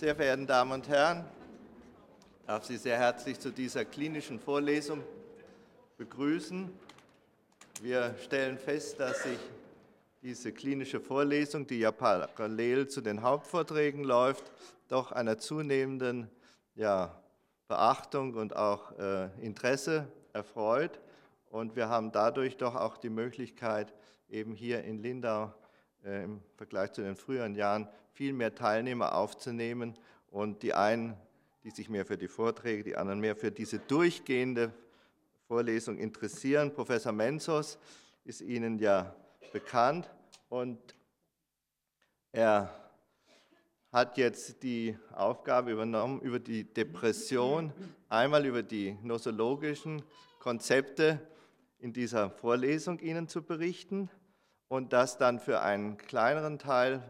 Sehr verehrten Damen und Herren, ich darf Sie sehr herzlich zu dieser klinischen Vorlesung begrüßen. Wir stellen fest, dass sich diese klinische Vorlesung, die ja parallel zu den Hauptvorträgen läuft, doch einer zunehmenden ja, Beachtung und auch äh, Interesse erfreut. Und wir haben dadurch doch auch die Möglichkeit, eben hier in Lindau im Vergleich zu den früheren Jahren viel mehr Teilnehmer aufzunehmen und die einen, die sich mehr für die Vorträge, die anderen mehr für diese durchgehende Vorlesung interessieren. Professor Menzos ist Ihnen ja bekannt und er hat jetzt die Aufgabe übernommen, über die Depression, einmal über die nosologischen Konzepte in dieser Vorlesung Ihnen zu berichten und das dann für einen kleineren Teil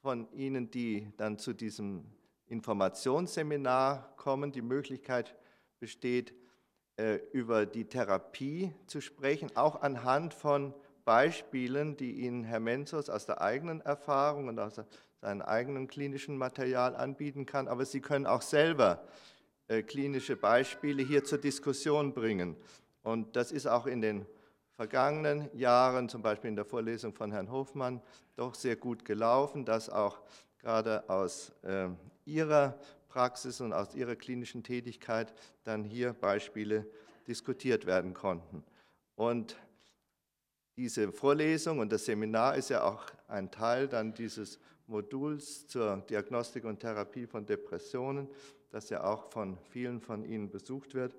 von Ihnen, die dann zu diesem Informationsseminar kommen, die Möglichkeit besteht, äh, über die Therapie zu sprechen, auch anhand von Beispielen, die Ihnen Herr Menzos aus der eigenen Erfahrung und aus seinem eigenen klinischen Material anbieten kann. Aber Sie können auch selber äh, klinische Beispiele hier zur Diskussion bringen. Und das ist auch in den vergangenen Jahren, zum Beispiel in der Vorlesung von Herrn Hofmann, doch sehr gut gelaufen, dass auch gerade aus äh, Ihrer Praxis und aus Ihrer klinischen Tätigkeit dann hier Beispiele diskutiert werden konnten. Und diese Vorlesung und das Seminar ist ja auch ein Teil dann dieses Moduls zur Diagnostik und Therapie von Depressionen, das ja auch von vielen von Ihnen besucht wird.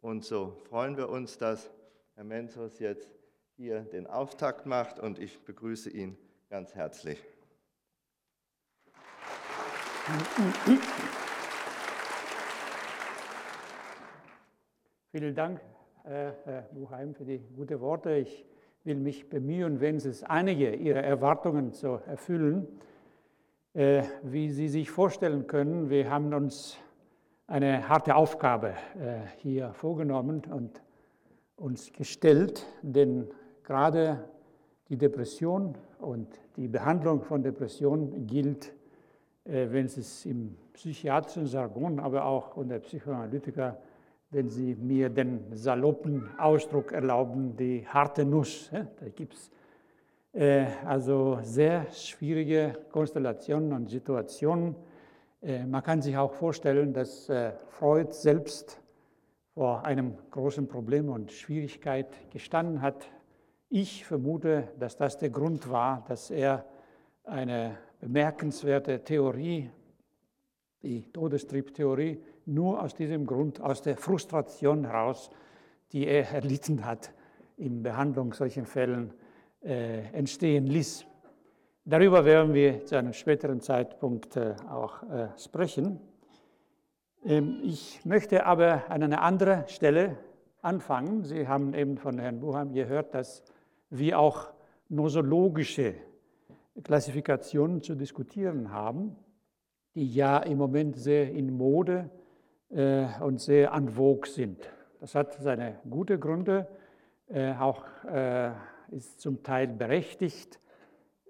Und so freuen wir uns, dass Herr Menzos jetzt hier den Auftakt macht und ich begrüße ihn ganz herzlich. Vielen Dank, Herr Buchheim, für die guten Worte. Ich will mich bemühen, wenigstens einige Ihrer Erwartungen zu erfüllen. Äh, wie Sie sich vorstellen können, wir haben uns eine harte Aufgabe äh, hier vorgenommen und uns gestellt, denn gerade die Depression und die Behandlung von Depression gilt, äh, wenn es im psychiatrischen Jargon, aber auch unter Psychoanalytiker, wenn Sie mir den saloppen Ausdruck erlauben, die harte Nuss. Da gibt es äh, also sehr schwierige Konstellationen und Situationen. Äh, man kann sich auch vorstellen, dass Freud selbst vor einem großen Problem und Schwierigkeit gestanden hat. Ich vermute, dass das der Grund war, dass er eine bemerkenswerte Theorie, die Todestriebtheorie, nur aus diesem Grund, aus der Frustration heraus, die er erlitten hat, in Behandlung solchen Fällen äh, entstehen ließ. Darüber werden wir zu einem späteren Zeitpunkt äh, auch äh, sprechen. Ähm, ich möchte aber an einer anderen Stelle anfangen. Sie haben eben von Herrn Buchheim gehört, dass wir auch nosologische Klassifikationen zu diskutieren haben, die ja im Moment sehr in Mode äh, und sehr an vogue sind. Das hat seine guten Gründe, äh, auch äh, ist zum Teil berechtigt.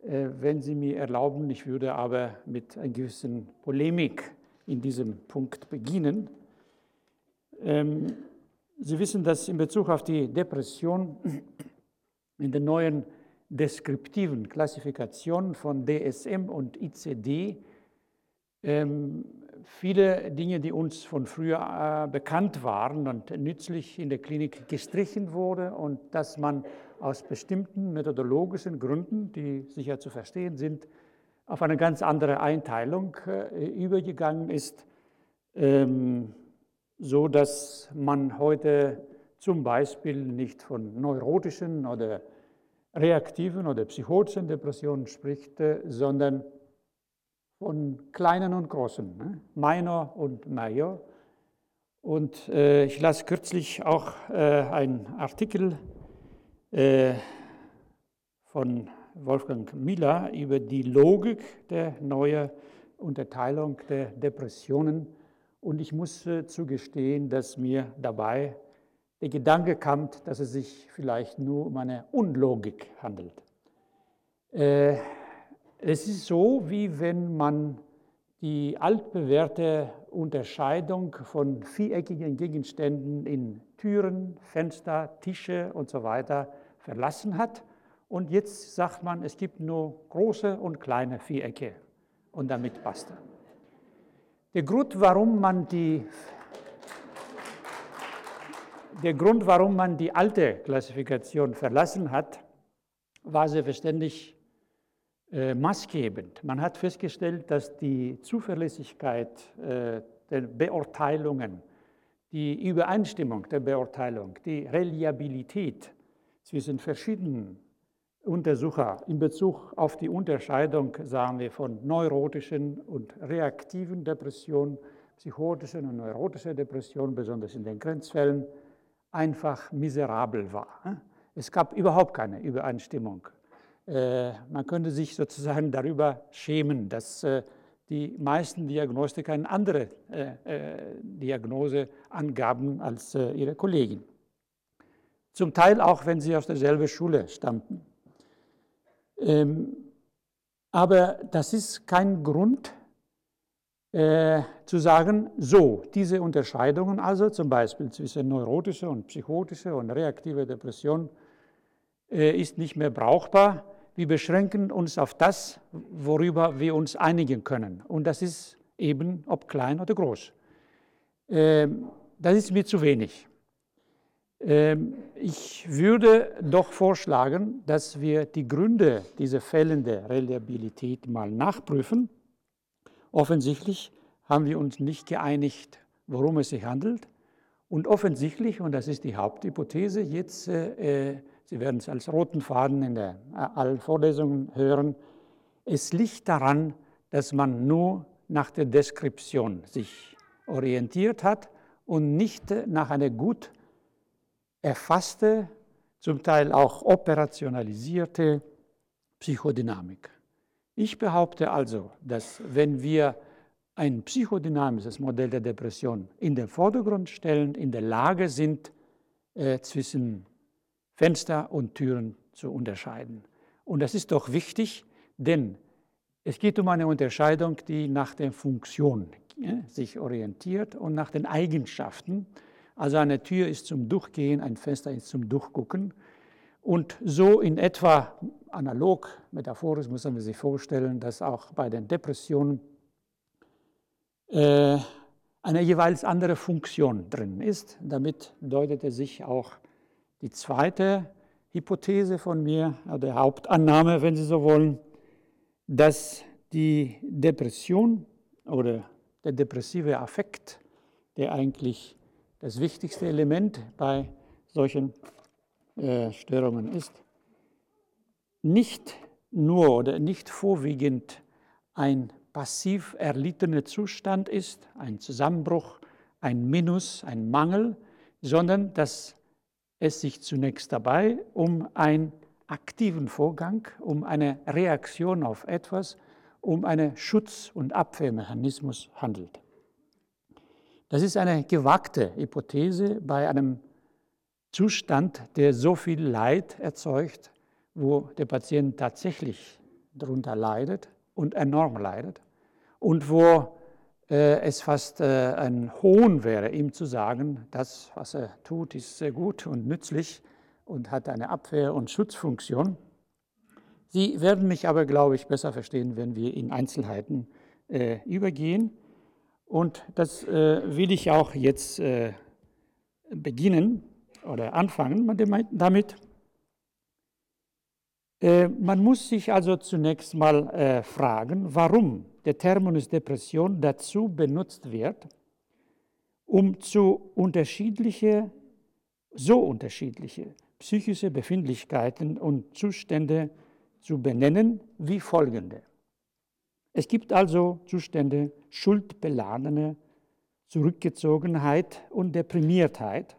Wenn Sie mir erlauben, ich würde aber mit einer gewissen Polemik in diesem Punkt beginnen. Ähm, Sie wissen, dass in Bezug auf die Depression in den neuen deskriptiven Klassifikationen von DSM und ICD ähm, viele Dinge, die uns von früher äh, bekannt waren und nützlich in der Klinik gestrichen wurde und dass man aus bestimmten methodologischen Gründen, die sicher zu verstehen sind, auf eine ganz andere Einteilung äh, übergegangen ist, ähm, so dass man heute zum Beispiel nicht von neurotischen oder reaktiven oder psychotischen Depressionen spricht, äh, sondern von kleinen und großen, ne? minor und major. Und äh, ich las kürzlich auch äh, einen Artikel äh, von Wolfgang Miller über die Logik der neuen Unterteilung der Depressionen. Und ich muss äh, zugestehen, dass mir dabei der Gedanke kam, dass es sich vielleicht nur um eine Unlogik handelt. Äh, es ist so, wie wenn man die altbewährte Unterscheidung von viereckigen Gegenständen in Türen, Fenster, Tische und so weiter verlassen hat. Und jetzt sagt man, es gibt nur große und kleine Vierecke und damit basta. Der Grund, warum man die, der Grund, warum man die alte Klassifikation verlassen hat, war selbstverständlich äh, maßgebend. Man hat festgestellt, dass die Zuverlässigkeit äh, der Beurteilungen, die Übereinstimmung der Beurteilung, die Reliabilität zwischen verschiedenen Untersuchern in Bezug auf die Unterscheidung, sagen wir, von neurotischen und reaktiven Depressionen, psychotischen und neurotischen Depressionen, besonders in den Grenzfällen, einfach miserabel war. Es gab überhaupt keine Übereinstimmung äh, man könnte sich sozusagen darüber schämen, dass äh, die meisten Diagnostiker eine andere äh, Diagnose angaben als ihre Kollegen. Zum Teil auch, wenn sie aus derselben Schule stammten. Ähm, aber das ist kein Grund zu sagen, so, diese Unterscheidungen also zum Beispiel zwischen neurotischer und psychotischer und reaktiver Depression ist nicht mehr brauchbar wir beschränken uns auf das, worüber wir uns einigen können. Und das ist eben, ob klein oder groß. Ähm, das ist mir zu wenig. Ähm, ich würde doch vorschlagen, dass wir die Gründe dieser fehlenden Reliabilität mal nachprüfen. Offensichtlich haben wir uns nicht geeinigt, worum es sich handelt. Und offensichtlich, und das ist die Haupthypothese, jetzt äh, Sie werden es als roten Faden in der, äh, allen Vorlesungen hören. Es liegt daran, dass man nur nach der Deskription sich orientiert hat und nicht nach einer gut erfasste, zum Teil auch operationalisierte Psychodynamik. Ich behaupte also, dass wenn wir ein psychodynamisches Modell der Depression in den Vordergrund stellen, in der Lage sind, äh, zwischen Fenster und Türen zu unterscheiden. Und das ist doch wichtig, denn es geht um eine Unterscheidung, die nach der Funktion ja, sich orientiert und nach den Eigenschaften. Also eine Tür ist zum Durchgehen, ein Fenster ist zum Durchgucken. Und so in etwa analog, metaphorisch muss man sich vorstellen, dass auch bei den Depressionen äh, eine jeweils andere Funktion drin ist. Damit deutet er sich auch die zweite Hypothese von mir, der Hauptannahme, wenn Sie so wollen, dass die Depression oder der depressive Affekt, der eigentlich das wichtigste Element bei solchen äh, Störungen ist, nicht nur oder nicht vorwiegend ein passiv erlittener Zustand ist, ein Zusammenbruch, ein Minus, ein Mangel, sondern dass es sich zunächst dabei um einen aktiven Vorgang, um eine Reaktion auf etwas, um einen Schutz- und Abwehrmechanismus handelt. Das ist eine gewagte Hypothese bei einem Zustand, der so viel Leid erzeugt, wo der Patient tatsächlich darunter leidet und enorm leidet und wo äh, es fast äh, ein Hohn wäre, ihm zu sagen, das, was er tut, ist sehr gut und nützlich und hat eine Abwehr- und Schutzfunktion. Sie werden mich aber, glaube ich, besser verstehen, wenn wir in Einzelheiten äh, übergehen. Und das äh, will ich auch jetzt äh, beginnen oder anfangen damit. Äh, man muss sich also zunächst mal fragen, warum der Terminus Depression dazu benutzt wird, um zu unterschiedliche, so unterschiedliche psychische Befindlichkeiten und Zustände zu benennen wie folgende. Es gibt also Zustände schuldbeladene Zurückgezogenheit und Deprimiertheit,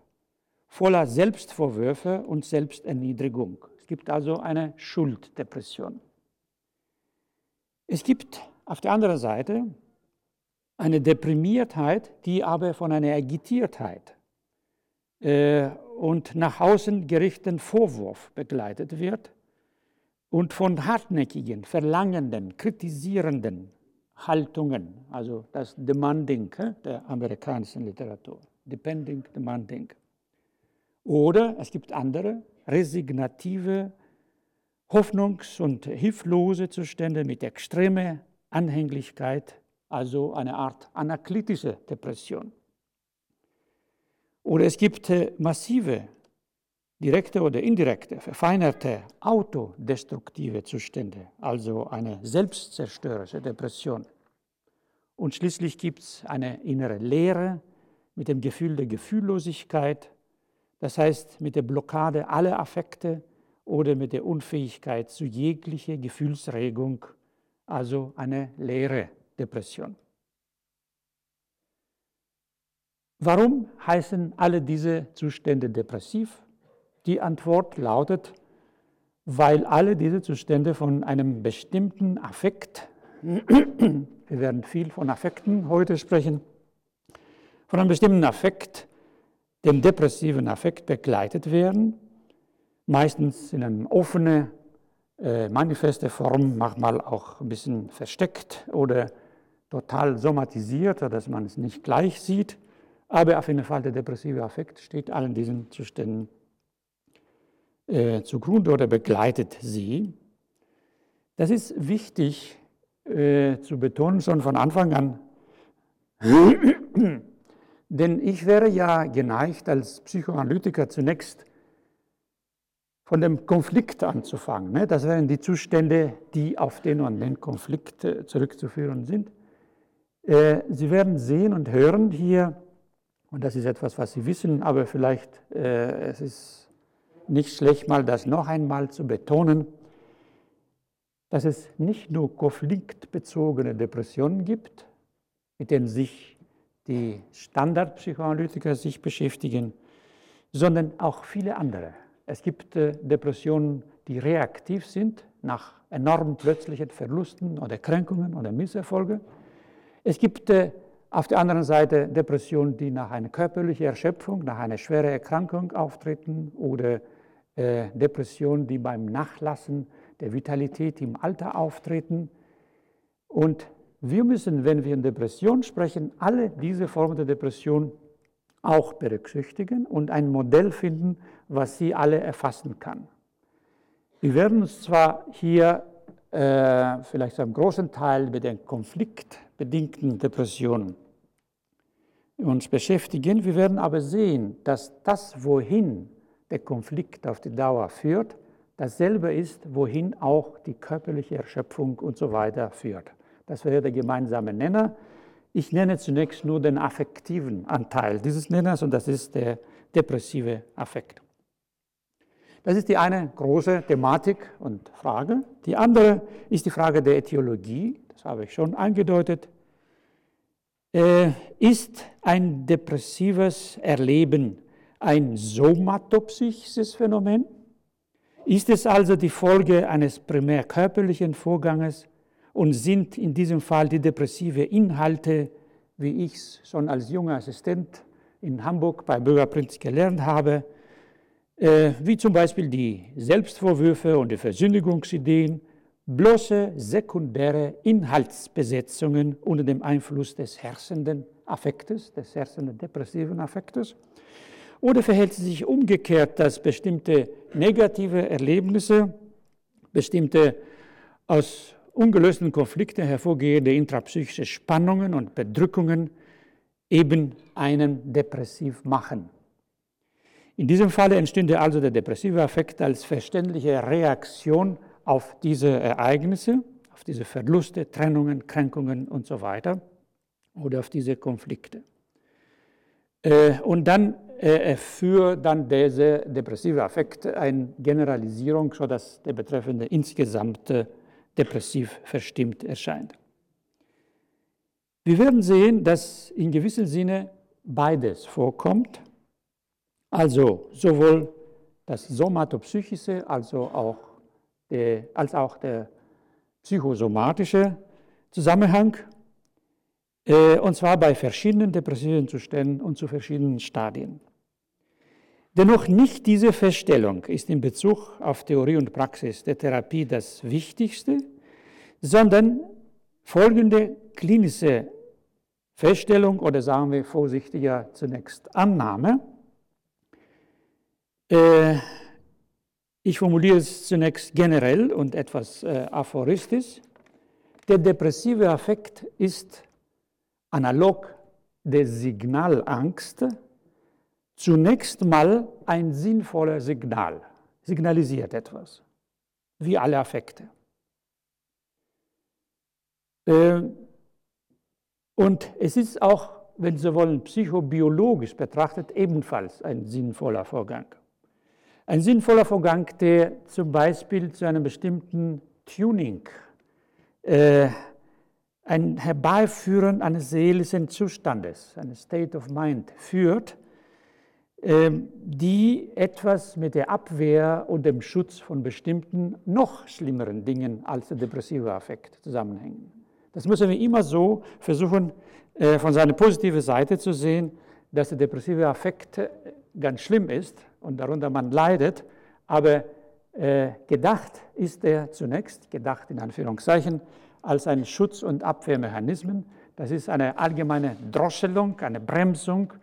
voller Selbstvorwürfe und Selbsterniedrigung. Es gibt also eine Schulddepression. Es gibt auf der anderen Seite eine Deprimiertheit, die aber von einer Agitiertheit äh, und nach außen gerichteten Vorwurf begleitet wird und von hartnäckigen, verlangenden, kritisierenden Haltungen, also das Demanding der amerikanischen Literatur. Depending, Demanding. Oder es gibt andere, resignative, hoffnungs- und hilflose Zustände mit extremer Anhänglichkeit, also eine Art anaklitische Depression. Oder es gibt massive, direkte oder indirekte, verfeinerte, autodestruktive Zustände, also eine selbstzerstörerische Depression. Und schließlich gibt es eine innere Leere mit dem Gefühl der Gefühllosigkeit, das heißt mit der Blockade aller Affekte oder mit der Unfähigkeit zu jeglicher Gefühlsregung, also eine leere Depression. Warum heißen alle diese Zustände depressiv? Die Antwort lautet, weil alle diese Zustände von einem bestimmten Affekt, wir werden viel von Affekten heute sprechen, von einem bestimmten Affekt, dem depressiven Affekt begleitet werden, meistens in einer offenen, äh, manifeste Form, manchmal auch ein bisschen versteckt oder total somatisiert, dass man es nicht gleich sieht. Aber auf jeden Fall der depressive Affekt steht allen diesen Zuständen äh, zugrunde oder begleitet sie. Das ist wichtig äh, zu betonen, schon von Anfang an. Denn ich wäre ja geneigt, als Psychoanalytiker zunächst von dem Konflikt anzufangen. Ne? Das wären die Zustände, die auf den und den Konflikt äh, zurückzuführen sind. Äh, Sie werden sehen und hören hier, und das ist etwas, was Sie wissen, aber vielleicht äh, es ist nicht schlecht, mal das noch einmal zu betonen, dass es nicht nur konfliktbezogene Depressionen gibt, mit denen sich die Standardpsychoanalytiker sich beschäftigen, sondern auch viele andere. Es gibt äh, Depressionen, die reaktiv sind nach enorm plötzlichen Verlusten oder Kränkungen oder Misserfolgen. Es gibt äh, auf der anderen Seite Depressionen, die nach einer körperlichen Erschöpfung, nach einer schweren Erkrankung auftreten oder Depressionen, die beim Nachlassen der Vitalität im Alter auftreten. Und wir müssen, wenn wir in Depression sprechen, alle diese Formen der Depression auch berücksichtigen und ein Modell finden, was sie alle erfassen kann. Wir werden uns zwar hier äh, vielleicht einem großen Teil mit den konfliktbedingten Depressionen uns beschäftigen. Wir werden aber sehen, dass das, wohin der Konflikt auf die Dauer führt, dasselbe ist, wohin auch die körperliche Erschöpfung und so weiter führt. Das wäre der gemeinsame Nenner. Ich nenne zunächst nur den affektiven Anteil dieses Nenners und das ist der depressive Affekt. Das ist die eine große Thematik und Frage. Die andere ist die Frage der Äthiologie, das habe ich schon angedeutet. Äh, ist ein depressives Erleben ein somatopsychisches Phänomen? Ist es also die Folge eines primär körperlichen Vorganges und sind in diesem Fall die depressive Inhalte, wie ich es schon als junger Assistent in Hamburg bei Bürgerprinz gelernt habe, äh, wie zum Beispiel die Selbstvorwürfe und die Versündigungsideen, bloße sekundäre Inhaltsbesetzungen unter dem Einfluss des herrschenden Affektes, des herrschenden depressiven Affektes? Oder verhält es sich umgekehrt, dass bestimmte negative Erlebnisse, bestimmte aus ungelösten Konflikten hervorgehende intrapsychische Spannungen und Bedrückungen eben einen depressiv machen? In diesem Falle entstünde also der depressive Affekt als verständliche Reaktion auf diese Ereignisse, auf diese Verluste, Trennungen, Kränkungen und so weiter oder auf diese Konflikte. Äh, und dann äh, für dann dieser depressive Affekt eine Generalisierung, sodass der Betreffende insgesamt depressiv verstimmt erscheint. Wir werden sehen, dass in gewissem Sinne beides vorkommt, also sowohl das somatopsychische, also auch der, als auch der psychosomatische Zusammenhang, äh, und zwar bei verschiedenen depressiven Zuständen und zu verschiedenen Stadien. Dennoch nicht diese Feststellung ist in Bezug auf Theorie und Praxis der Therapie das Wichtigste, sondern folgende klinische Feststellung oder sagen wir vorsichtiger zunächst Annahme. Äh, ich formuliere es zunächst generell und etwas äh, aphoristisch. Der depressive Affekt ist analog der Signalangst zunächst mal ein sinnvoller Signal, signalisiert etwas, wie alle Affekte. Äh, und es ist auch, wenn Sie wollen, psychobiologisch betrachtet ebenfalls ein sinnvoller Vorgang. Ein sinnvoller Vorgang, der zum Beispiel zu einem bestimmten Tuning, äh, ein Herbeiführen eines seelischen Zustandes, eines State of Mind führt, äh, die etwas mit der Abwehr und dem Schutz von bestimmten noch schlimmeren Dingen als der depressive Affekt zusammenhängen. Das müssen wir immer so versuchen, äh, von seiner positiven Seite zu sehen, dass der depressive Affekt äh, ganz schlimm ist und darunter man leidet, aber äh, gedacht ist er zunächst, gedacht in Anführungszeichen, als ein Schutz- und Abwehrmechanismus. Das ist eine allgemeine Drosselung, eine Bremsung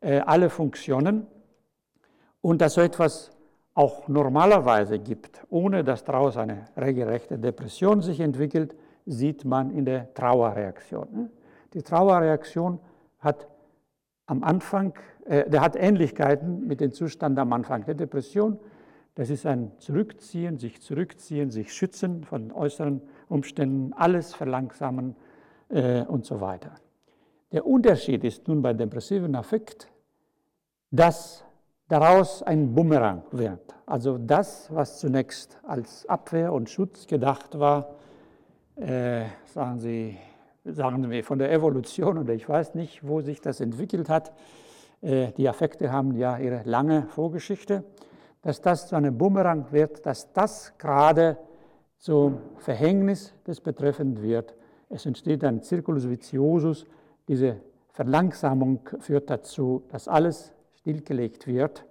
aller Funktionen und dass so etwas auch normalerweise gibt, ohne dass daraus eine regelrechte Depression sich entwickelt, sieht man in der Trauerreaktion. Ne? Die Trauerreaktion hat am Anfang, äh, der hat Ähnlichkeiten mit dem Zustand am Anfang der Depression. Das ist ein Zurückziehen, sich zurückziehen, sich schützen von äußeren Umständen, alles verlangsamen äh, und so weiter. Der Unterschied ist nun bei depressiven Affekt, dass daraus ein Bumerang wird. Also das, was zunächst als Abwehr und Schutz gedacht war, äh, sagen Sie, sagen wir von der Evolution oder ich weiß nicht, wo sich das entwickelt hat. Äh, die Affekte haben ja ihre lange Vorgeschichte, dass das zu einem Bumerang wird, dass das gerade zum Verhängnis des Betreffenden wird. Es entsteht ein Circulus viciosus, diese Verlangsamung führt dazu, dass alles stillgelegt wird.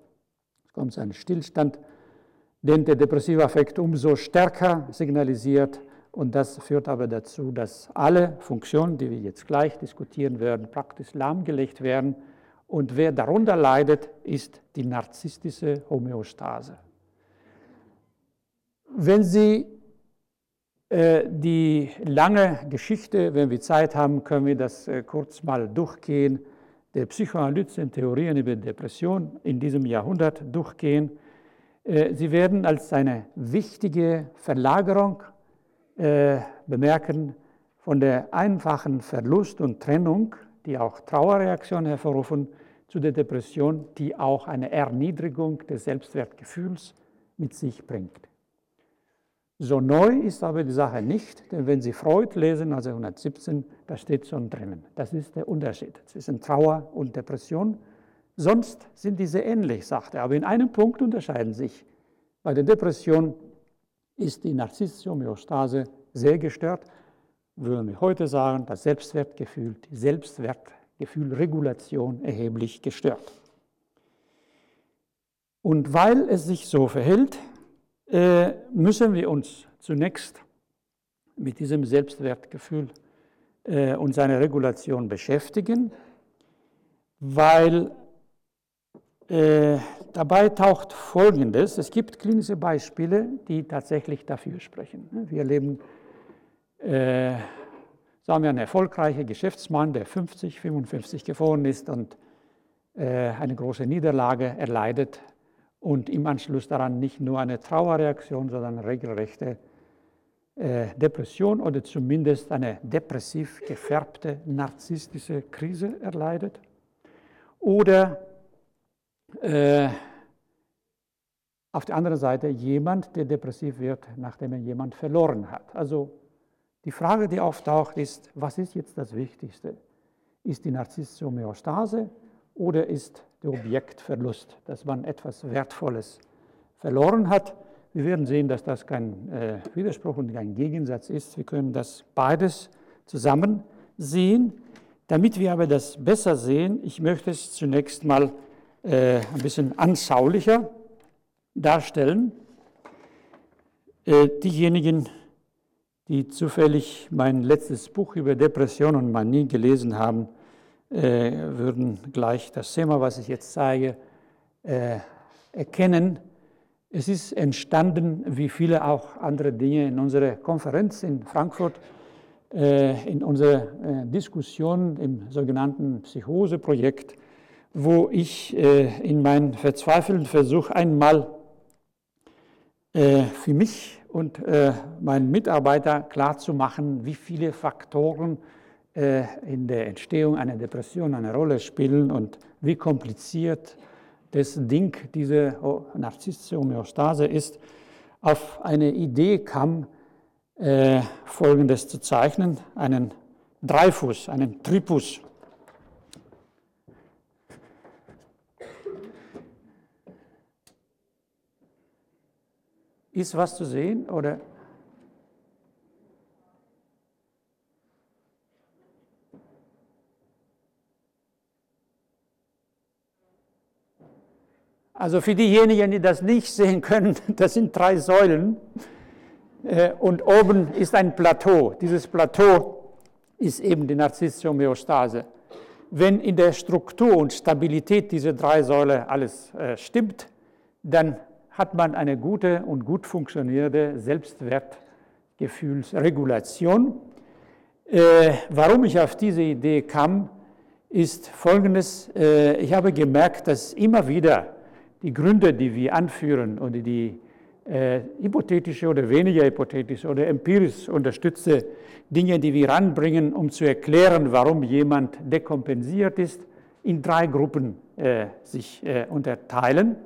Es kommt zu einem Stillstand, den der depressive Affekt umso stärker signalisiert, und das führt aber dazu, dass alle Funktionen, die wir jetzt gleich diskutieren werden, praktisch lahmgelegt werden. Und wer darunter leidet, ist die narzisstische Homöostase. Wenn Sie die lange Geschichte, wenn wir Zeit haben, können wir das äh, kurz mal durchgehen, der Psychoanalyse Theorien über Depression in diesem Jahrhundert durchgehen. Äh, sie werden als eine wichtige Verlagerung äh, bemerken, von der einfachen Verlust und Trennung, die auch Trauerreaktionen hervorrufen, zu der Depression, die auch eine Erniedrigung des Selbstwertgefühls mit sich bringt. So neu ist aber die Sache nicht, denn wenn Sie Freud lesen, also 117, da steht schon drinnen. Das ist der Unterschied zwischen Trauer und Depression. Sonst sind diese ähnlich, sagt er. Aber in einem Punkt unterscheiden sich. Bei der Depression ist die narzisstische Homöostase sehr gestört, würden wir heute sagen, das Selbstwertgefühl, die Selbstwertgefühlregulation erheblich gestört. Und weil es sich so verhält, äh, müssen wir uns zunächst mit diesem Selbstwertgefühl äh, und seiner Regulation beschäftigen, weil äh, dabei taucht Folgendes. Es gibt klinische Beispiele, die tatsächlich dafür sprechen. Wir erleben, sagen wir, einen erfolgreichen Geschäftsmann, der 50, 55 geworden ist und eine große Niederlage erleidet und im Anschluss daran nicht nur eine Trauerreaktion, sondern eine regelrechte äh, Depression oder zumindest eine depressiv gefärbte narzisstische Krise erleidet. Oder äh, auf der anderen Seite jemand, der depressiv wird, nachdem er jemand verloren hat. Also die Frage, die auftaucht, ist, was ist jetzt das Wichtigste? Ist die narzisstische Homöostase oder ist der Objektverlust, dass man etwas Wertvolles verloren hat? Wir werden sehen, dass das kein äh, Widerspruch und kein Gegensatz ist. Wir können das beides zusammen sehen. Damit wir aber das besser sehen, ich möchte es zunächst mal äh, ein bisschen anschaulicher darstellen. Äh, diejenigen, die zufällig mein letztes Buch über Depression und Manie gelesen haben, würden gleich das Thema, was ich jetzt zeige, äh, erkennen. Es ist entstanden, wie viele auch andere Dinge, in unserer Konferenz in Frankfurt, äh, in unserer äh, Diskussion im sogenannten Psychoseprojekt, wo ich äh, in meinem verzweifelten Versuch einmal für mich und meinen Mitarbeiter klarzumachen, wie viele Faktoren in der Entstehung einer Depression eine Rolle spielen und wie kompliziert das Ding, diese narzisstische Homöostase ist, auf eine Idee kam, äh, Folgendes zu zeichnen, einen Dreifuß, einen Tripus. Ist was zu sehen oder? Also für diejenigen, die das nicht sehen können, das sind drei Säulen. Äh, und oben ist ein Plateau. Dieses Plateau ist eben die narzisstische Homöostase. Wenn in der Struktur und Stabilität dieser drei Säulen alles äh, stimmt, dann hat man eine gute und gut funktionierende Selbstwertgefühlsregulation. Äh, warum ich auf diese Idee kam, ist folgendes. ich habe gemerkt, dass immer wieder die Gründe, die wir anführen oder die äh, hypothetische oder weniger hypothetische oder empirisch unterstützte Dinge, die wir ranbringen, um zu erklären, warum jemand dekompensiert ist, in drei Gruppen äh, sich äh, unterteilen.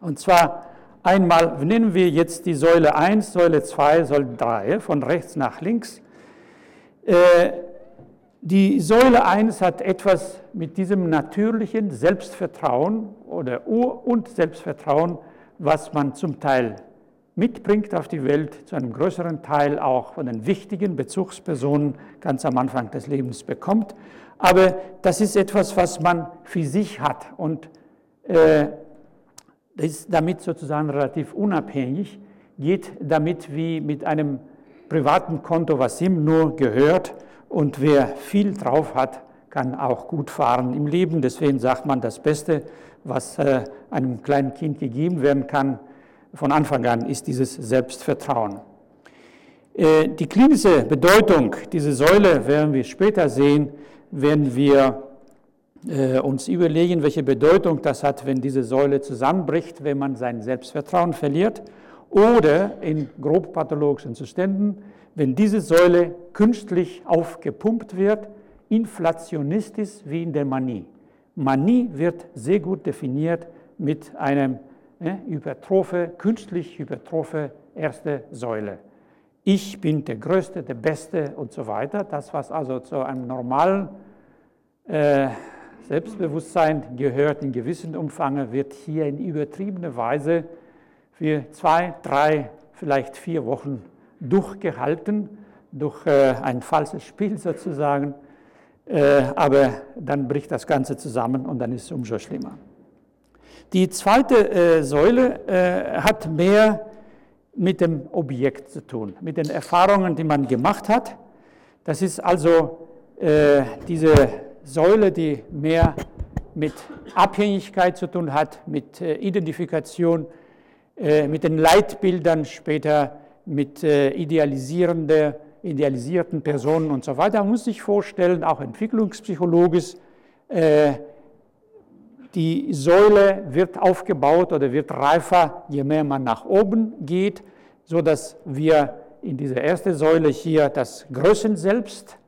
Und zwar einmal nennen wir jetzt die Säule 1, Säule 2, Säule 3, von rechts nach links. Äh, die Säule 1 hat etwas mit diesem natürlichen Selbstvertrauen oder Ur- und Selbstvertrauen, was man zum Teil mitbringt auf die Welt, zu einem größeren Teil auch von den wichtigen Bezugspersonen ganz am Anfang des Lebens bekommt. Aber das ist etwas, was man für sich hat und äh, ist damit sozusagen relativ unabhängig, geht damit wie mit einem privaten Konto, was ihm nur gehört und wer viel drauf hat, kann auch gut fahren im Leben. Deswegen sagt man, das Beste, was äh, einem kleinen Kind gegeben werden kann, von Anfang an ist dieses Selbstvertrauen. Äh, die klinische Bedeutung dieser Säule werden wir später sehen, wenn wir äh, uns überlegen, welche Bedeutung das hat, wenn diese Säule zusammenbricht, wenn man sein Selbstvertrauen verliert oder in grob pathologischen Zuständen, wenn diese Säule künstlich aufgepumpt wird, inflationistisch wie in der Manie. Manie wird sehr gut definiert mit einem ne, Hypertrophe, künstlich Hypertrophe erste Säule. Ich bin der Größte, der Beste und so weiter. Das, was also zu einem normalen äh, Selbstbewusstsein gehört in gewissem Umfang, wird hier in übertriebener Weise für zwei, drei, vielleicht vier Wochen durchgehalten, durch äh, ein falsches Spiel sozusagen. Äh, aber dann bricht das Ganze zusammen und dann ist es umso schlimmer. Die zweite äh, Säule hat mehr mit dem Objekt zu tun, mit den Erfahrungen, die man gemacht hat. Das ist also diese Säule, die mehr mit Abhängigkeit zu tun hat, mit Identifikation, mit den Leitbildern später, mit äh, idealisierenden, idealisierten Personen und so weiter. Man muss sich vorstellen, auch entwicklungspsychologisch, die Säule wird aufgebaut oder wird reifer, je mehr man nach oben geht, sodass wir in dieser ersten Säule hier das Größenselbst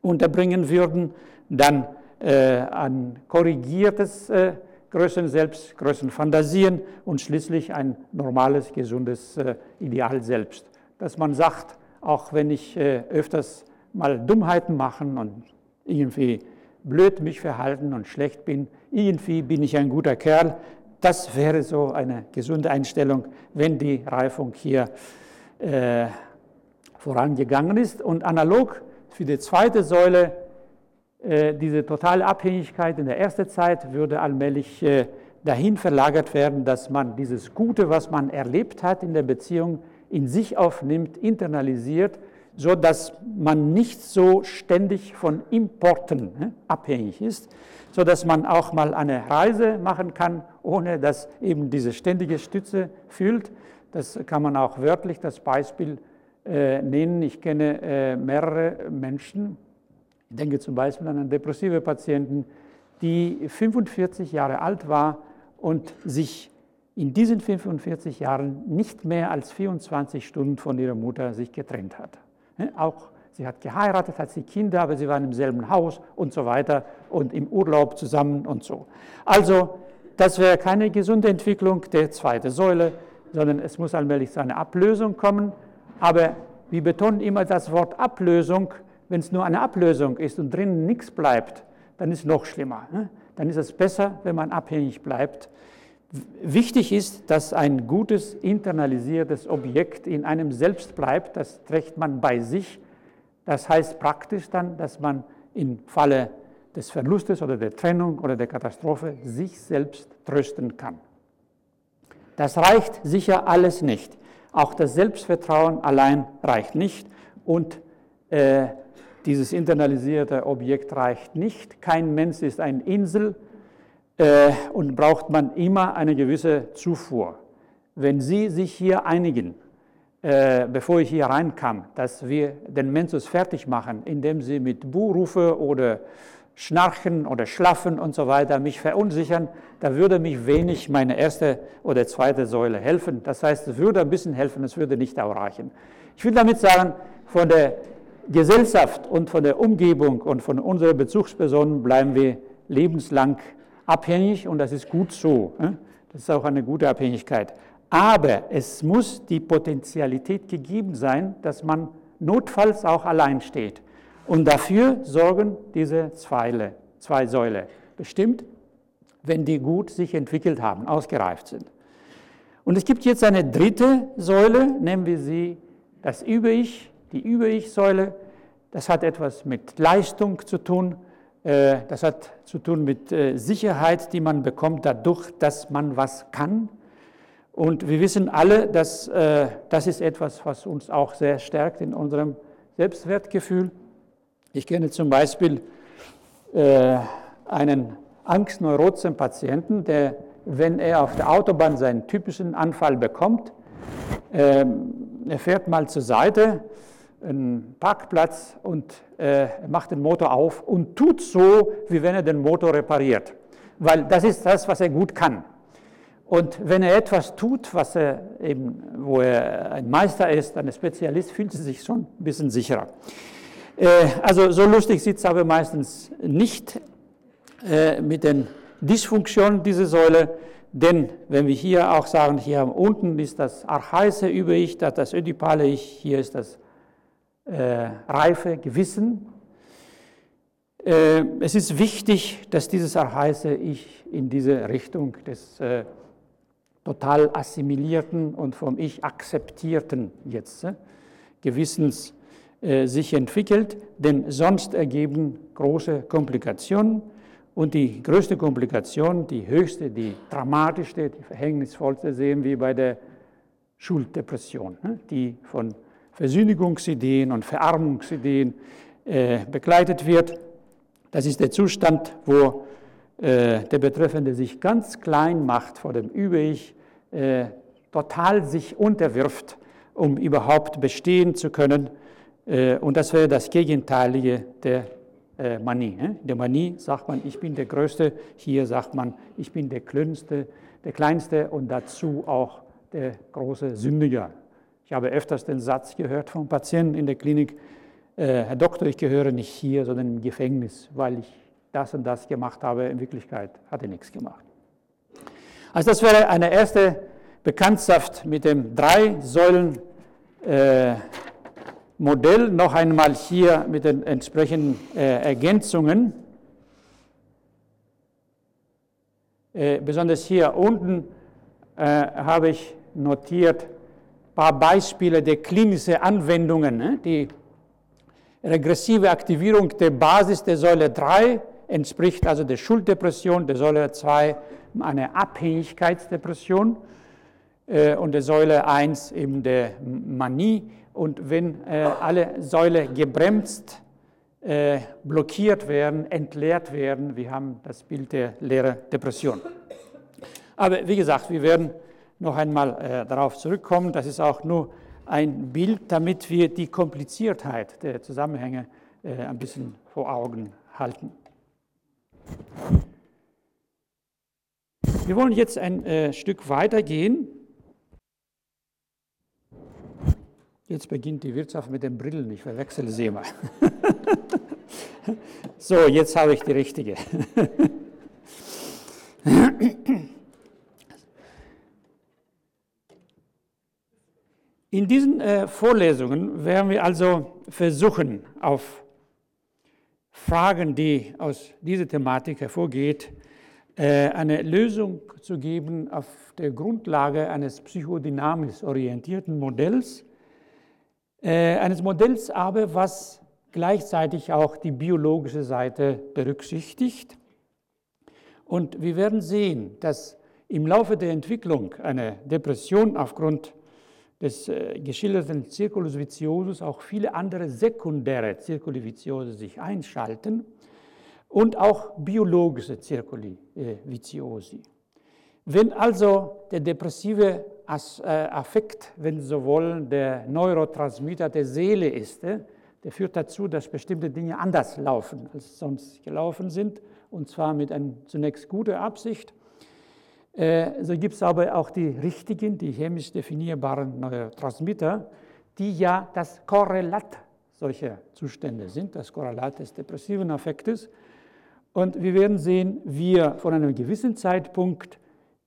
unterbringen würden, dann äh, ein korrigiertes äh, Größenselbst, Größenfantasien und schließlich ein normales, gesundes äh, Ideal selbst. Dass man sagt, auch wenn ich äh, öfters mal Dummheiten machen und irgendwie blöd mich verhalten und schlecht bin, irgendwie bin ich ein guter Kerl. Das wäre so eine gesunde Einstellung, wenn die Reifung hier äh, vorangegangen ist. Und analog für die zweite Säule, diese totale Abhängigkeit in der ersten Zeit würde allmählich äh, dahin verlagert werden, dass man dieses Gute, was man erlebt hat in der Beziehung, in sich aufnimmt, internalisiert, so dass man nicht so ständig von Importen ne, abhängig ist, so dass man auch mal eine Reise machen kann, ohne dass eben diese ständige Stütze fühlt. Das kann man auch wörtlich das Beispiel äh, nennen. Ich kenne äh, mehrere Menschen, ich denke zum Beispiel an einen depressive Patienten, die 45 Jahre alt war und sich in diesen 45 Jahren nicht mehr als 24 Stunden von ihrer Mutter sich getrennt hat. Auch sie hat geheiratet, hat sie Kinder, aber sie waren im selben Haus und so weiter und im Urlaub zusammen und so. Also das wäre keine gesunde Entwicklung der zweiten Säule, sondern es muss allmählich zu einer Ablösung kommen. Aber wir betonen immer das Wort Ablösung, wenn es nur eine Ablösung ist und drinnen nichts bleibt, dann ist es noch schlimmer. Ne? Dann ist es besser, wenn man abhängig bleibt. Wichtig ist, dass ein gutes internalisiertes Objekt in einem selbst bleibt. Das trägt man bei sich. Das heißt praktisch dann, dass man im Falle des Verlustes oder der Trennung oder der Katastrophe sich selbst trösten kann. Das reicht sicher alles nicht. Auch das Selbstvertrauen allein reicht nicht. Und äh, dieses internalisierte Objekt reicht nicht. Kein Mensch ist eine Insel äh, und braucht man immer eine gewisse Zufuhr. Wenn Sie sich hier einigen, äh, bevor ich hier reinkam, dass wir den Mensus fertig machen, indem Sie mit Buhrufe oder Schnarchen oder Schlaffen und so weiter mich verunsichern, da würde mich wenig meine erste oder zweite Säule helfen. Das heißt, es würde ein bisschen helfen, es würde nicht auch reichen. Ich will damit sagen, von der Gesellschaft und von der Umgebung und von unseren Bezugspersonen bleiben wir lebenslang abhängig und das ist gut so. Das ist auch eine gute Abhängigkeit. Aber es muss die Potentialität gegeben sein, dass man notfalls auch allein steht. Und dafür sorgen diese Zweile, zwei Säule. Bestimmt, wenn die gut sich entwickelt haben, ausgereift sind. Und es gibt jetzt eine dritte Säule, nennen wir sie das Über-Ich, die Über-Ich-Säule, das hat etwas mit Leistung zu tun, äh, das hat zu tun mit äh, Sicherheit, die man bekommt dadurch, dass man was kann. Und wir wissen alle, dass äh, das ist etwas, was uns auch sehr stärkt in unserem Selbstwertgefühl. Ich kenne zum Beispiel einen Angstneurozen-Patienten, der, wenn er auf der Autobahn seinen typischen Anfall bekommt, ähm, er fährt mal zur Seite einen Parkplatz und äh, macht den Motor auf und tut so, wie wenn er den Motor repariert. Weil das ist das, was er gut kann. Und wenn er etwas tut, was er eben, wo er ein Meister ist, ein Spezialist, fühlt er sich schon ein bisschen sicherer. Äh, also so lustig sieht es aber meistens nicht äh, mit den Dysfunktionen dieser Säule. Denn wenn wir hier auch sagen, hier unten ist das Archaise über Ich, das, das Ödipale Ich, hier ist das äh, reife Gewissen. Äh, es ist wichtig, dass dieses Archaise Ich in diese Richtung des äh, total assimilierten und vom Ich akzeptierten jetzt äh, Gewissens äh, sich entwickelt, denn sonst ergeben große Komplikationen. Und die größte Komplikation, die höchste, die dramatischste, die verhängnisvollste sehen wir bei der Schulddepression, ne, die von Versündigungsideen und Verarmungsideen äh, begleitet wird. Das ist der Zustand, wo äh, der Betreffende sich ganz klein macht vor dem Über-Ich, äh, total sich unterwirft, um überhaupt bestehen zu können. Und das wäre das Gegenteilige der Manie. In der Manie sagt man, ich bin der Größte, hier sagt man, ich bin der Kleinste, der Kleinste und dazu auch der große Sündiger. Ich habe öfters den Satz gehört von Patienten in der Klinik, äh, Herr Doktor, ich gehöre nicht hier, sondern im Gefängnis, weil ich das und das gemacht habe. In Wirklichkeit hat er nichts gemacht. Also das wäre eine erste Bekanntschaft mit dem drei Säulen äh. Noch einmal hier mit den entsprechenden äh, Ergänzungen. Besonders hier unten habe ich notiert, paar Beispiele der klinischen Anwendungen. Ne? Die regressive Aktivierung der Basis der Säule 3 entspricht also der Schulddepression, der Säule 2 eine Abhängigkeitsdepression äh, und der Säule 1 eben der Manie. Und wenn äh, alle Säule gebremst, äh, blockiert werden, entleert werden, wir haben das Bild der leeren Depression. Aber wie gesagt, wir werden noch einmal äh, darauf zurückkommen. Das ist auch nur ein Bild, damit wir die Kompliziertheit der Zusammenhänge äh, ein bisschen vor Augen halten. Wir wollen jetzt ein äh, Stück weitergehen. Jetzt beginnt die Wirtschaft mit den Brillen, ich verwechsel sie immer. so, jetzt habe ich die richtige. In diesen äh, Vorlesungen werden wir also versuchen, auf Fragen, die aus dieser Thematik hervorgeht, äh, eine Lösung zu geben auf der Grundlage eines psychodynamisch orientierten Modells, äh, eines Modells aber, was gleichzeitig auch die biologische Seite berücksichtigt. Und wir werden sehen, dass im Laufe der Entwicklung eine Depression aufgrund des äh, geschilderten Circulus viciosus auch viele andere sekundäre Circuli viciosi sich einschalten und auch biologische Circuli viciosi. Wenn also der depressive äh, Affekt, wenn Sie so wollen, der Neurotransmitter der Seele ist, äh, der führt dazu, dass bestimmte Dinge anders laufen, als sonst gelaufen sind, und zwar mit einer zunächst guten Absicht so gibt es aber auch die richtigen, die chemisch definierbaren Neurotransmitter, die ja das Korrelat solcher Zustände sind, das Korrelat des depressiven Affektes. Und wir werden sehen, wie von einem gewissen Zeitpunkt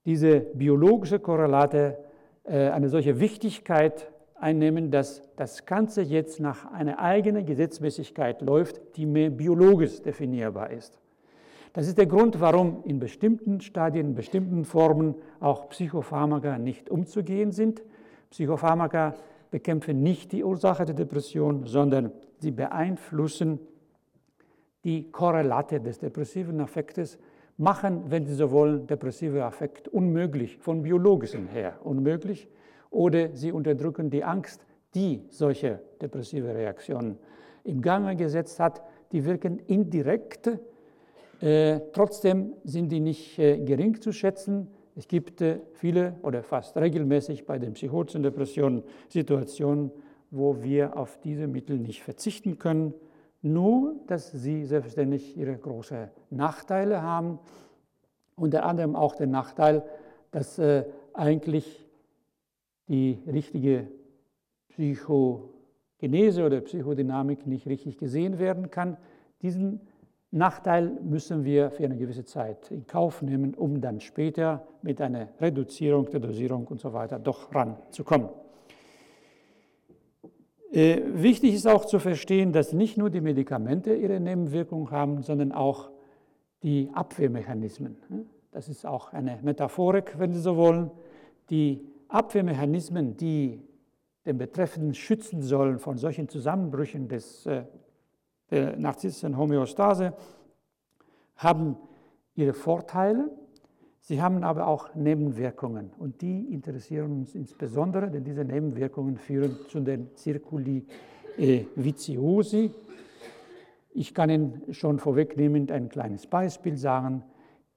diese biologische Korrelate äh, eine solche Wichtigkeit einnehmen, dass das Ganze jetzt nach einer eigenen Gesetzmäßigkeit läuft, die mehr biologisch definierbar ist. Das ist der Grund, warum in bestimmten Stadien, in bestimmten Formen auch Psychopharmaka nicht umzugehen sind. Psychopharmaka bekämpfen nicht die Ursache der Depression, sondern sie beeinflussen die Korrelate des depressiven Affektes, machen, wenn Sie so wollen, depressive Affekt unmöglich, von biologischem her unmöglich, oder sie unterdrücken die Angst, die solche depressive Reaktionen im Gange gesetzt hat. Die wirken indirekt äh, trotzdem sind die nicht äh, gering zu schätzen. Es gibt äh, viele oder fast regelmäßig bei den psychotischen Depressionen Situationen, wo wir auf diese Mittel nicht verzichten können, nur dass sie selbstverständlich ihre großen Nachteile haben. Unter anderem auch den Nachteil, dass eigentlich die richtige Psychogenese oder Psychodynamik nicht richtig gesehen werden kann. Diesen Nachteil müssen wir für eine gewisse Zeit in Kauf nehmen, um dann später mit einer Reduzierung der Dosierung und so weiter doch ranzukommen. Äh, wichtig ist auch zu verstehen, dass nicht nur die Medikamente ihre Nebenwirkungen haben, sondern auch die Abwehrmechanismen. Das ist auch eine Metaphorik, wenn Sie so wollen. Die Abwehrmechanismen, die den Betreffenden schützen sollen von solchen Zusammenbrüchen des äh, der narzisstischen Homöostase, haben ihre Vorteile, sie haben aber auch Nebenwirkungen. Und die interessieren uns insbesondere, denn diese Nebenwirkungen führen zu den Circuli viciosi. Ich kann Ihnen schon vorwegnehmend ein kleines Beispiel sagen.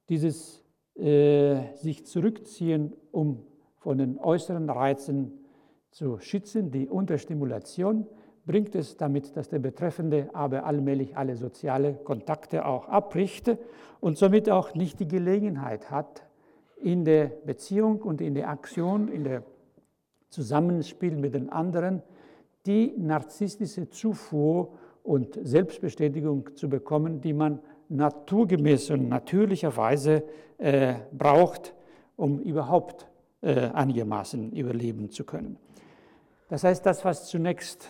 Dieses äh, sich zurückziehen, um von den äußeren Reizen zu schützen, die Unterstimulation, bringt es damit, dass der Betreffende aber allmählich alle soziale Kontakte auch abbricht und somit auch nicht die Gelegenheit hat, in der Beziehung und in der Aktion, in der Zusammenspiel mit den anderen, die narzisstische Zufuhr und Selbstbestätigung zu bekommen, die man naturgemäß und natürlicherweise äh, braucht, um überhaupt äh, einigermaßen überleben zu können. Das heißt, das, was zunächst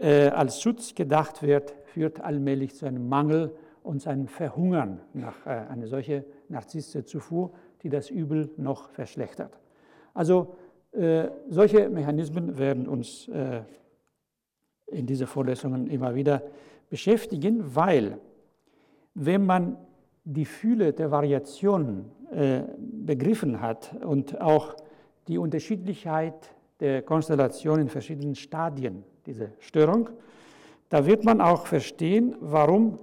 äh, als Schutz gedacht wird, führt allmählich zu einem Mangel und zu einem Verhungern nach äh, einer solchen narzisstische Zufuhr, die das Übel noch verschlechtert. Also äh, solche Mechanismen werden uns äh, in diesen Vorlesungen immer wieder beschäftigen, weil wenn man die Fühle der Variationen äh, begriffen hat und auch die Unterschiedlichkeit der Konstellation in verschiedenen Stadien dieser Störung. Da wird man auch verstehen, warum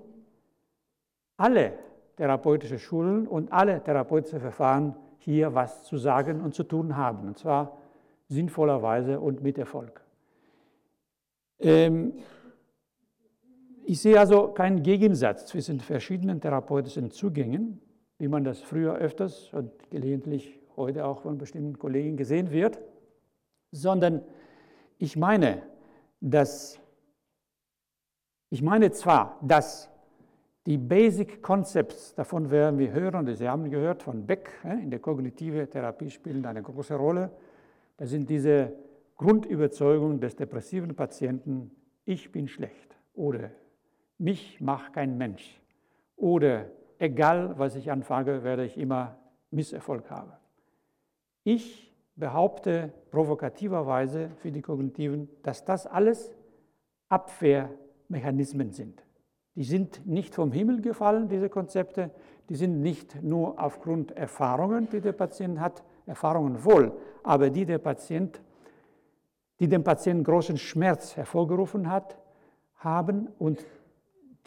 alle therapeutische Schulen und alle therapeutische Verfahren hier was zu sagen und zu tun haben, und zwar sinnvollerweise und mit Erfolg. Ähm, ich sehe also keinen Gegensatz zwischen verschiedenen therapeutischen Zugängen, wie man das früher öfters und gelegentlich heute auch von bestimmten Kollegen gesehen wird, sondern ich meine, dass ich meine zwar, dass die Basic Concepts, davon werden wir hören, Sie haben gehört von Beck, in der kognitive Therapie spielen eine große Rolle. Das sind diese Grundüberzeugungen des depressiven Patienten, ich bin schlecht oder mich macht kein Mensch oder egal was ich anfange, werde ich immer Misserfolg haben. Ich behaupte provokativerweise für die Kognitiven, dass das alles Abwehrmechanismen sind. Die sind nicht vom Himmel gefallen, diese Konzepte. Die sind nicht nur aufgrund Erfahrungen, die der Patient hat, Erfahrungen wohl, aber die der Patient, die dem Patienten großen Schmerz hervorgerufen hat, haben und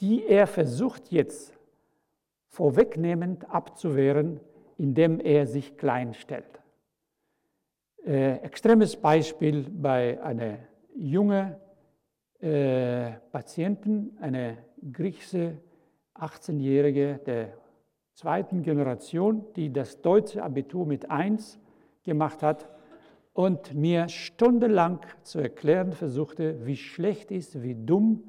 die er versucht jetzt vorwegnehmend abzuwehren, indem er sich klein stellt. Äh, extremes Beispiel bei einer jungen äh, Patienten, eine griechische 18-Jährige der zweiten Generation, die das deutsche Abitur mit 1 gemacht hat und mir stundenlang zu erklären versuchte, wie schlecht ist, wie dumm.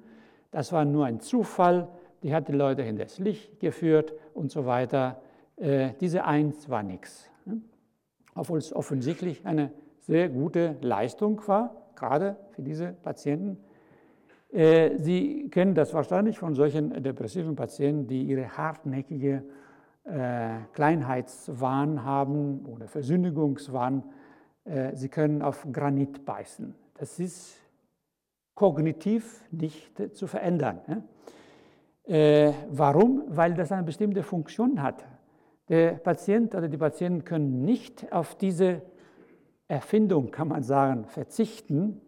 Das war nur ein Zufall, die hat die Leute hinters Licht geführt und so weiter. Äh, diese Eins war nichts. Obwohl es offensichtlich eine sehr gute Leistung war, gerade für diese Patienten. Äh, Sie kennen das wahrscheinlich von solchen depressiven Patienten, die ihre hartnäckige äh, Kleinheitswahn haben oder Versündigungswahn. Äh, sie können auf Granit beißen. Das ist kognitiv nicht zu verändern. Warum? Weil das eine bestimmte Funktion hat. Der Patient oder die Patienten können nicht auf diese Erfindung, kann man sagen, verzichten,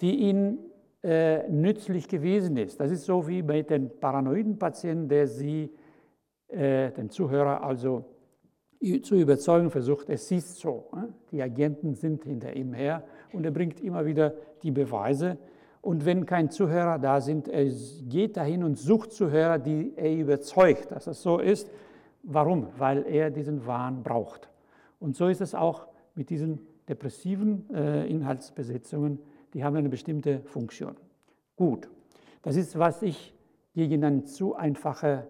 die ihnen äh, nützlich gewesen ist. Das ist so wie bei den paranoiden Patienten, der sie, äh, den Zuhörer also zu überzeugen versucht, es ist so. Äh? Die Agenten sind hinter ihm her und er bringt immer wieder die Beweise. Und wenn kein Zuhörer da sind, er geht dahin und sucht Zuhörer, die er überzeugt, dass es so ist. Warum? Weil er diesen Wahn braucht. Und so ist es auch mit diesen depressiven äh, Inhaltsbesetzungen die haben eine bestimmte Funktion. Gut, das ist, was ich gegen eine zu einfache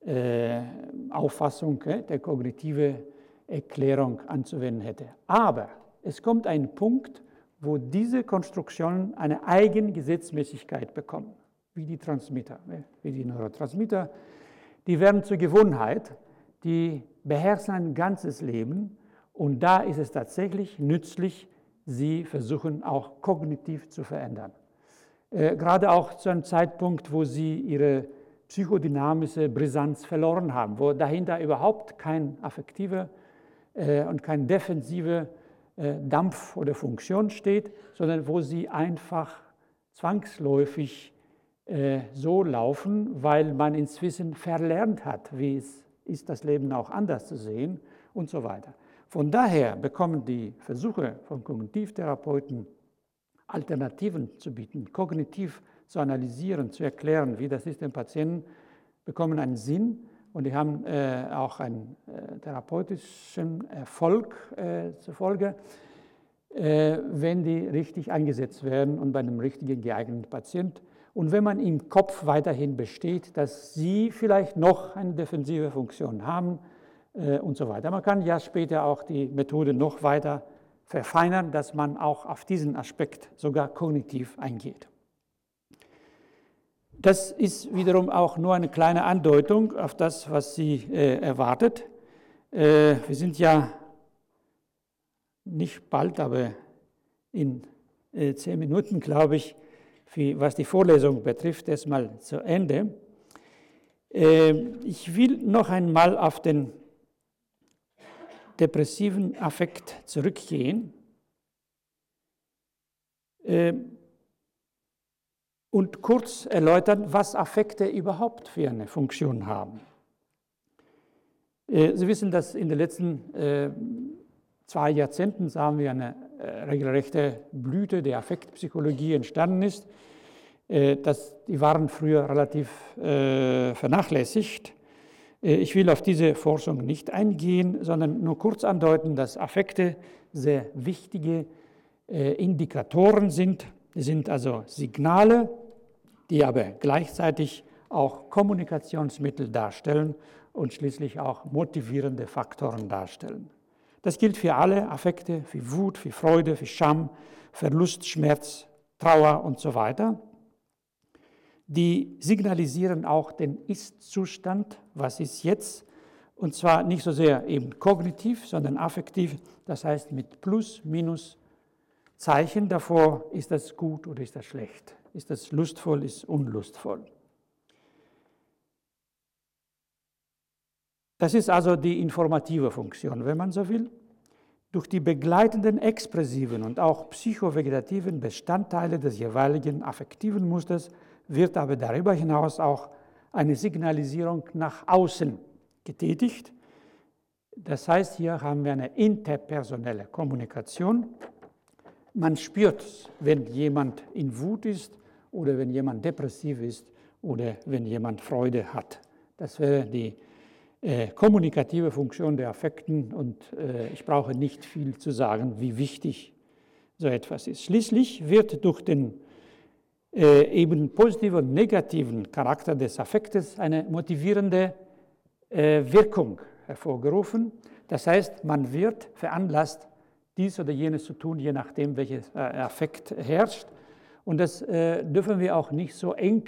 äh, Auffassung äh, der kognitive Erklärung anzuwenden hätte. Aber es kommt ein Punkt, wo diese Konstruktionen eine Eigengesetzmäßigkeit bekommen, wie die Transmitter, äh, wie die Neurotransmitter. Die werden zur Gewohnheit, die beherrschen ein ganzes Leben und da ist es tatsächlich nützlich, sie versuchen auch kognitiv zu verändern. Äh, gerade auch zu einem Zeitpunkt, wo sie ihre psychodynamische Brisanz verloren haben, wo dahinter überhaupt kein affektiver äh, und kein defensiver äh, Dampf oder Funktion steht, sondern wo sie einfach zwangsläufig äh, so laufen, weil man inzwischen verlernt hat, wie es ist, das Leben auch anders zu sehen und so weiter. Von daher bekommen die Versuche von Kognitivtherapeuten, Alternativen zu bieten, kognitiv zu analysieren, zu erklären, wie das ist dem Patienten, bekommen einen Sinn und die haben äh, auch einen äh, therapeutischen Erfolg äh, zur Folge, äh, wenn die richtig eingesetzt werden und bei einem richtigen geeigneten Patient. Und wenn man im Kopf weiterhin besteht, dass sie vielleicht noch eine defensive Funktion haben, äh, und so weiter. Man kann ja später auch die Methode noch weiter verfeinern, dass man auch auf diesen Aspekt sogar kognitiv eingeht. Das ist wiederum auch nur eine kleine Andeutung auf das, was Sie äh, erwartet. Äh, wir sind ja nicht bald, aber in äh, zehn Minuten, glaube ich, für, was die Vorlesung betrifft, erstmal zu Ende. Äh, ich will noch einmal auf den depressiven Affekt zurückgehen. Äh, und kurz erläutern, was Affekte überhaupt für eine Funktion haben. Äh, Sie wissen, dass in den letzten äh, zwei Jahrzehnten haben wir eine regelrechte Blüte der Affektpsychologie entstanden ist. Das, die waren früher relativ vernachlässigt. Ich will auf diese Forschung nicht eingehen, sondern nur kurz andeuten, dass Affekte sehr wichtige Indikatoren sind. Sind also Signale, die aber gleichzeitig auch Kommunikationsmittel darstellen und schließlich auch motivierende Faktoren darstellen. Das gilt für alle Affekte, für Wut, für Freude, für Scham, Verlust, Schmerz, Trauer und so weiter. Die signalisieren auch den Ist-Zustand, was ist jetzt, und zwar nicht so sehr eben kognitiv, sondern affektiv, das heißt mit Plus, Minus, Zeichen davor, ist das gut oder ist das schlecht, ist das lustvoll, ist unlustvoll. Das ist also die informative Funktion, wenn man so will. Durch die begleitenden expressiven und auch psychovegetativen Bestandteile des jeweiligen affektiven Musters wird aber darüber hinaus auch eine Signalisierung nach außen getätigt. Das heißt, hier haben wir eine interpersonelle Kommunikation. Man spürt, wenn jemand in Wut ist oder wenn jemand depressiv ist oder wenn jemand Freude hat. Das wäre die äh, kommunikative Funktion der Affekten und äh, ich brauche nicht viel zu sagen, wie wichtig so etwas ist. Schließlich wird durch den äh, eben positiven und negativen Charakter des Affektes eine motivierende äh, Wirkung hervorgerufen. Das heißt, man wird veranlasst, dies oder jenes zu tun, je nachdem, welches äh, Affekt herrscht. Und das dürfen wir auch nicht so eng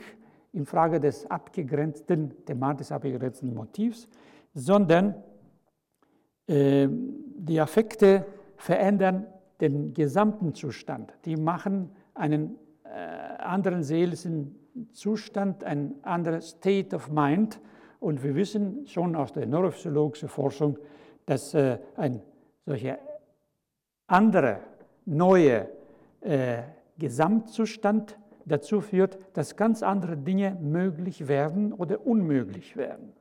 in Frage des abgegrenzten, thematisch abgegrenzten Motivs, sondern äh, die Affekte verändern den gesamten Zustand. Die machen einen äh, anderen seelischen Zustand, ein anderes State of Mind. Und wir wissen schon aus der neurophysiologischen Forschung, dass äh, ein solcher anderer, neuer äh, Gesamtzustand dazu führt, dass ganz andere Dinge möglich werden oder unmöglich werden.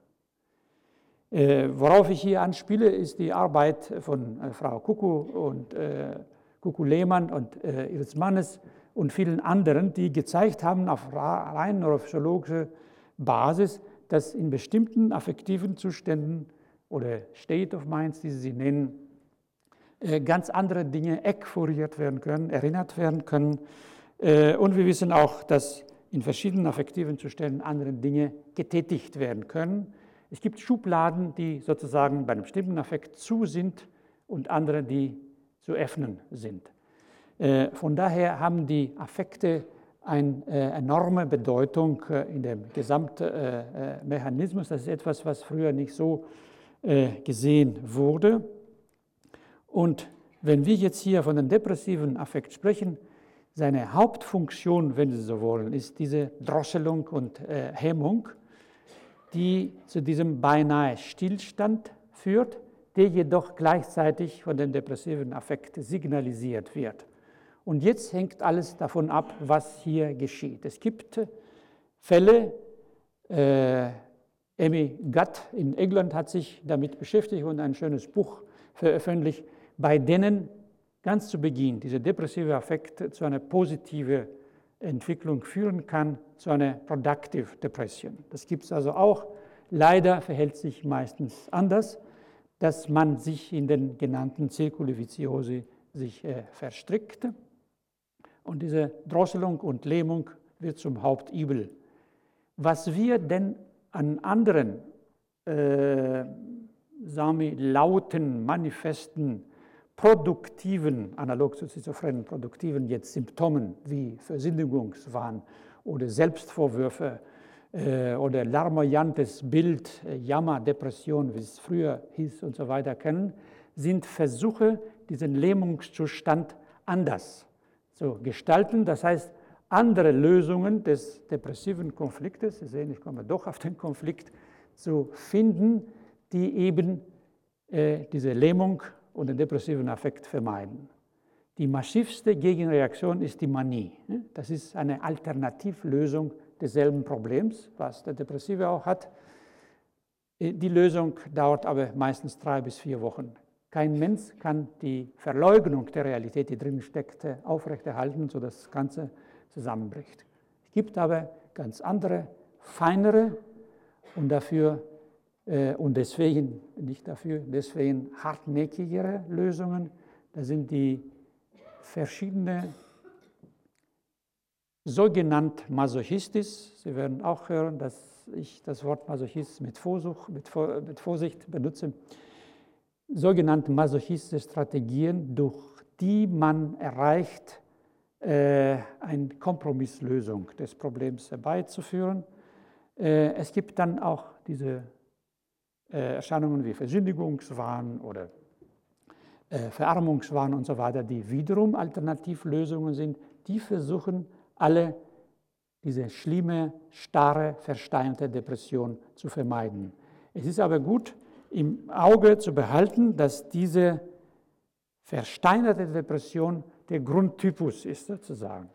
Äh, worauf ich hier anspiele, ist die Arbeit von äh, Frau Kuku und äh, Kuku Lehmann und äh, ihres Mannes und vielen anderen, die gezeigt haben auf rein neurophysiologischer Basis, dass in bestimmten affektiven Zuständen oder State of Minds, die sie nennen, äh, ganz andere Dinge ekphoriert werden können, erinnert werden können und wir wissen auch, dass in verschiedenen affektiven Zuständen andere Dinge getätigt werden können. Es gibt Schubladen, die sozusagen bei einem bestimmten Affekt zu sind und andere, die zu öffnen sind. Äh, von daher haben die Affekte eine äh, enorme Bedeutung in dem Gesamtmechanismus. Das ist etwas, was früher nicht so gesehen wurde. Und wenn wir jetzt hier von dem depressiven Affekt sprechen, seine Hauptfunktion, wenn Sie so wollen, ist diese Drosselung und äh, Hemmung, die zu diesem beinahe Stillstand führt, der jedoch gleichzeitig von dem depressiven Affekt signalisiert wird. Und jetzt hängt alles davon ab, was hier geschieht. Es gibt Fälle, äh, Amy Gutt in England hat sich damit beschäftigt und ein schönes Buch veröffentlicht, bei denen ganz zu Beginn dieser depressive Affekt zu einer positiven Entwicklung führen kann, zu einer Productive Depression. Das gibt es also auch. Leider verhält sich meistens anders, dass man sich in den genannten Zirkuli Viziosi sich äh, verstrickt. Und diese Drosselung und Lähmung wird zum Hauptübel. Was wir denn an anderen äh, Sami, lauten, manifesten produktiven, analog zu schizophrenen, produktiven jetzt Symptomen wie Versündigungswahn oder Selbstvorwürfe äh, oder larmoyantes Bild, äh, Jammer, Depression, wie es früher hieß und so weiter kennen, sind Versuche, diesen Lähmungszustand anders zu gestalten. Das heißt, andere Lösungen des depressiven Konfliktes, Sie sehen, ich komme doch auf den Konflikt, zu finden, die eben äh, diese Lähmung und den depressiven Affekt vermeiden. Die massivste Gegenreaktion ist die Manie. Das ist eine Alternativlösung desselben Problems, was der Depressive auch hat. Die Lösung dauert aber meistens drei bis vier Wochen. Kein Mensch kann die Verleugnung der Realität, die drin steckt, aufrechterhalten, sodass das Ganze zusammenbricht. Es gibt aber ganz andere, feinere und dafür äh, und deswegen, nicht dafür, deswegen hartnäckigere Lösungen. Das sind die verschiedenen sogenannten Masochistis. Sie werden auch hören, dass ich das Wort Masochist mit, Vorsuch, mit, mit Vorsicht benutze. Sogenannte masochistische Strategien, durch die man erreicht, äh, eine Kompromisslösung des Problems herbeizuführen. Äh, es gibt dann auch diese äh, Erscheinungen wie Versündigungswahn oder äh, Verarmungswahn und so weiter, die wiederum Alternativlösungen sind, die versuchen alle diese schlimme, starre, versteinerte Depression zu vermeiden. Es ist aber gut im Auge zu behalten, dass diese versteinerte Depression der Grundtypus ist sozusagen.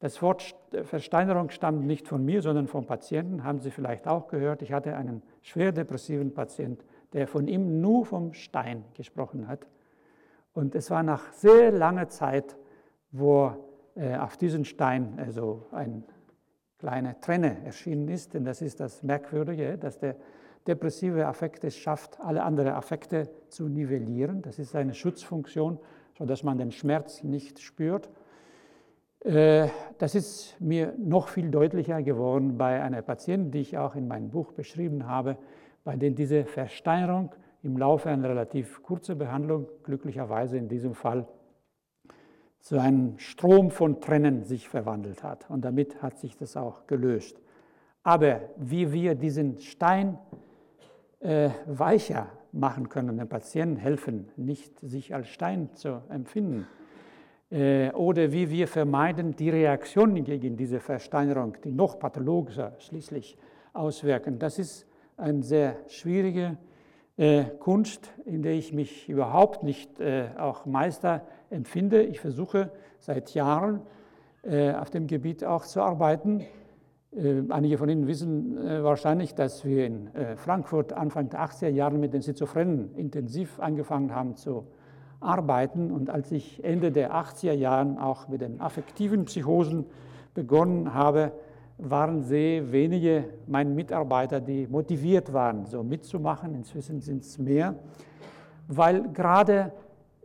Das Wort Versteinerung stammt nicht von mir, sondern vom Patienten, haben Sie vielleicht auch gehört. Ich hatte einen schwer depressiven Patient, der von ihm nur vom Stein gesprochen hat. Und es war nach sehr langer Zeit, wo äh, auf diesen Stein also eine kleine Trenne erschienen ist. Denn das ist das Merkwürdige, dass der depressive Affekt es schafft, alle anderen Affekte zu nivellieren. Das ist eine Schutzfunktion, sodass man den Schmerz nicht spürt. Äh, das ist mir noch viel deutlicher geworden bei einer Patientin, die ich auch in meinem Buch beschrieben habe, bei der diese Versteinerung im Laufe einer relativ kurzen Behandlung, glücklicherweise in diesem Fall, zu einem Strom von Trennen sich verwandelt hat. Und damit hat sich das auch gelöst. Aber wie wir diesen Stein äh, weicher machen können, den Patienten helfen, nicht sich als Stein zu empfinden, oder wie wir vermeiden die Reaktionen gegen diese Versteinerung, die noch pathologischer schließlich auswirken. Das ist eine sehr schwierige äh, Kunst, in der ich mich überhaupt nicht äh, auch Meister empfinde. Ich versuche seit Jahren auf dem Gebiet auch zu arbeiten. Einige von Ihnen wissen wahrscheinlich, dass wir in Frankfurt Anfang der 80er Jahre mit den Schizophrenen intensiv angefangen haben zu arbeiten. Und als ich Ende der 80er Jahre auch mit den affektiven Psychosen begonnen habe, waren sehr wenige meine Mitarbeiter, die motiviert waren, so mitzumachen. Inzwischen sind es mehr, weil gerade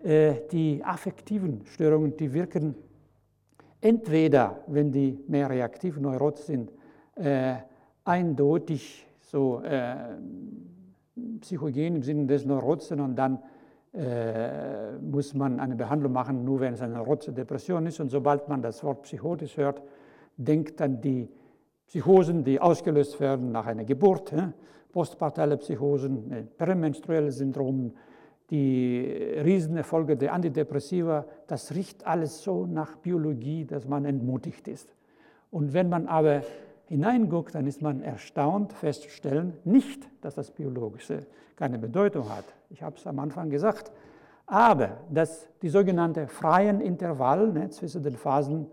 äh, die affektiven Störungen, die wirken entweder, wenn die mehr reaktiv neurotisch sind, äh, eindeutig so äh, psychogen im Sinne des Neurotischen und dann äh, muss man eine Behandlung machen, nur wenn es eine rotze Depression ist. Und sobald man das Wort psychotisch hört, denkt dann die Psychosen, die ausgelöst werden nach einer Geburt, äh, postpartale Psychosen, äh, prämenstruelle Syndrom, die Riesenerfolge der Antidepressiva, das riecht alles so nach Biologie, dass man entmutigt ist. Und wenn man aber hineinguckt, dann ist man erstaunt festzustellen, nicht, dass das Biologische keine Bedeutung hat. Ich habe es am Anfang gesagt. Aber dass die sogenannte freien Intervall ne, zwischen den Phasen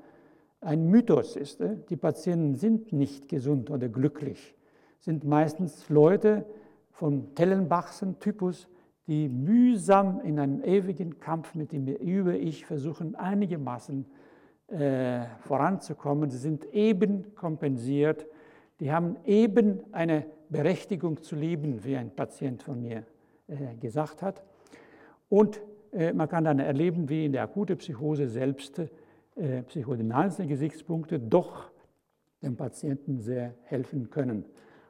ein Mythos ist. Ne? Die Patienten sind nicht gesund oder glücklich, sind meistens Leute von Tellenbachsen Typus, die mühsam in einem ewigen Kampf mit dem Über-Ich versuchen, einigermaßen äh, voranzukommen. Sie sind eben kompensiert. Die haben eben eine Berechtigung zu leben, wie ein Patient von mir äh, gesagt hat. Und äh, man kann dann erleben, wie in der akuten Psychose selbst äh, psychodynamische Gesichtspunkte doch dem Patienten sehr helfen können.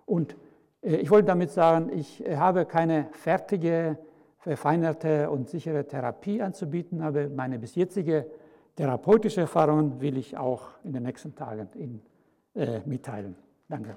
Und äh, ich wollte damit sagen, ich habe keine fertige, verfeinerte und sichere Therapie anzubieten, aber meine bis jetzige therapeutische Erfahrungen will ich auch in den nächsten Tagen Ihnen äh, mitteilen. Danke.